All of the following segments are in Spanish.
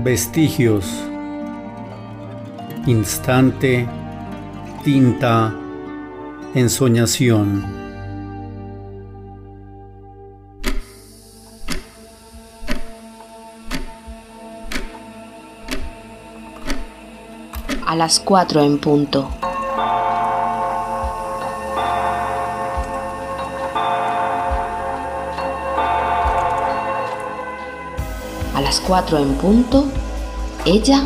Vestigios. Instante. Tinta. Ensoñación. A las cuatro en punto. A las cuatro en punto, ella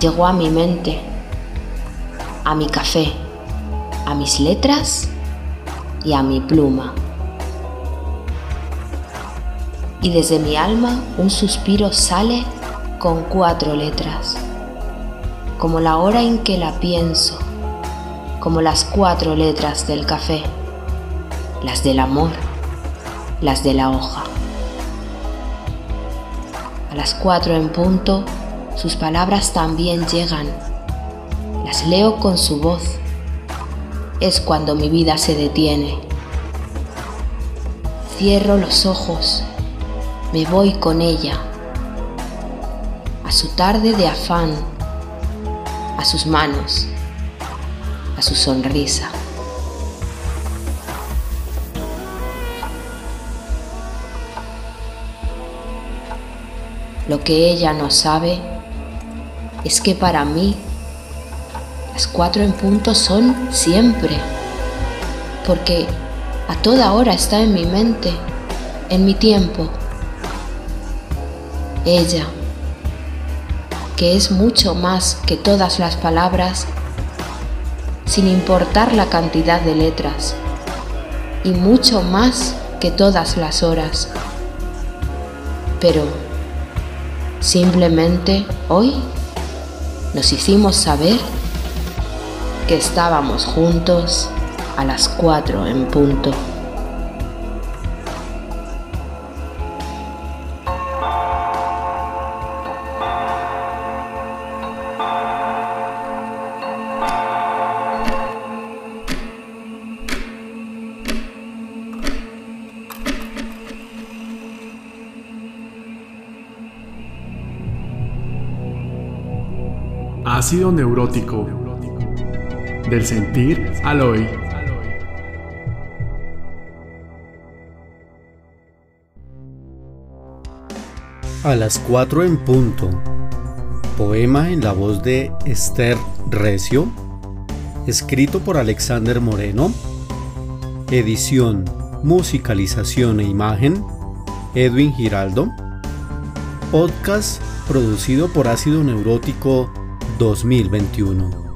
llegó a mi mente, a mi café, a mis letras y a mi pluma. Y desde mi alma un suspiro sale con cuatro letras, como la hora en que la pienso, como las cuatro letras del café, las del amor, las de la hoja. A las cuatro en punto, sus palabras también llegan. Las leo con su voz. Es cuando mi vida se detiene. Cierro los ojos. Me voy con ella. A su tarde de afán. A sus manos. A su sonrisa. Lo que ella no sabe es que para mí las cuatro en punto son siempre, porque a toda hora está en mi mente, en mi tiempo. Ella, que es mucho más que todas las palabras, sin importar la cantidad de letras, y mucho más que todas las horas. Pero Simplemente hoy nos hicimos saber que estábamos juntos a las cuatro en punto. Ácido neurótico. Del sentir al hoy. A las 4 en punto. Poema en la voz de Esther Recio. Escrito por Alexander Moreno. Edición, musicalización e imagen. Edwin Giraldo. Podcast producido por Ácido Neurótico 2021.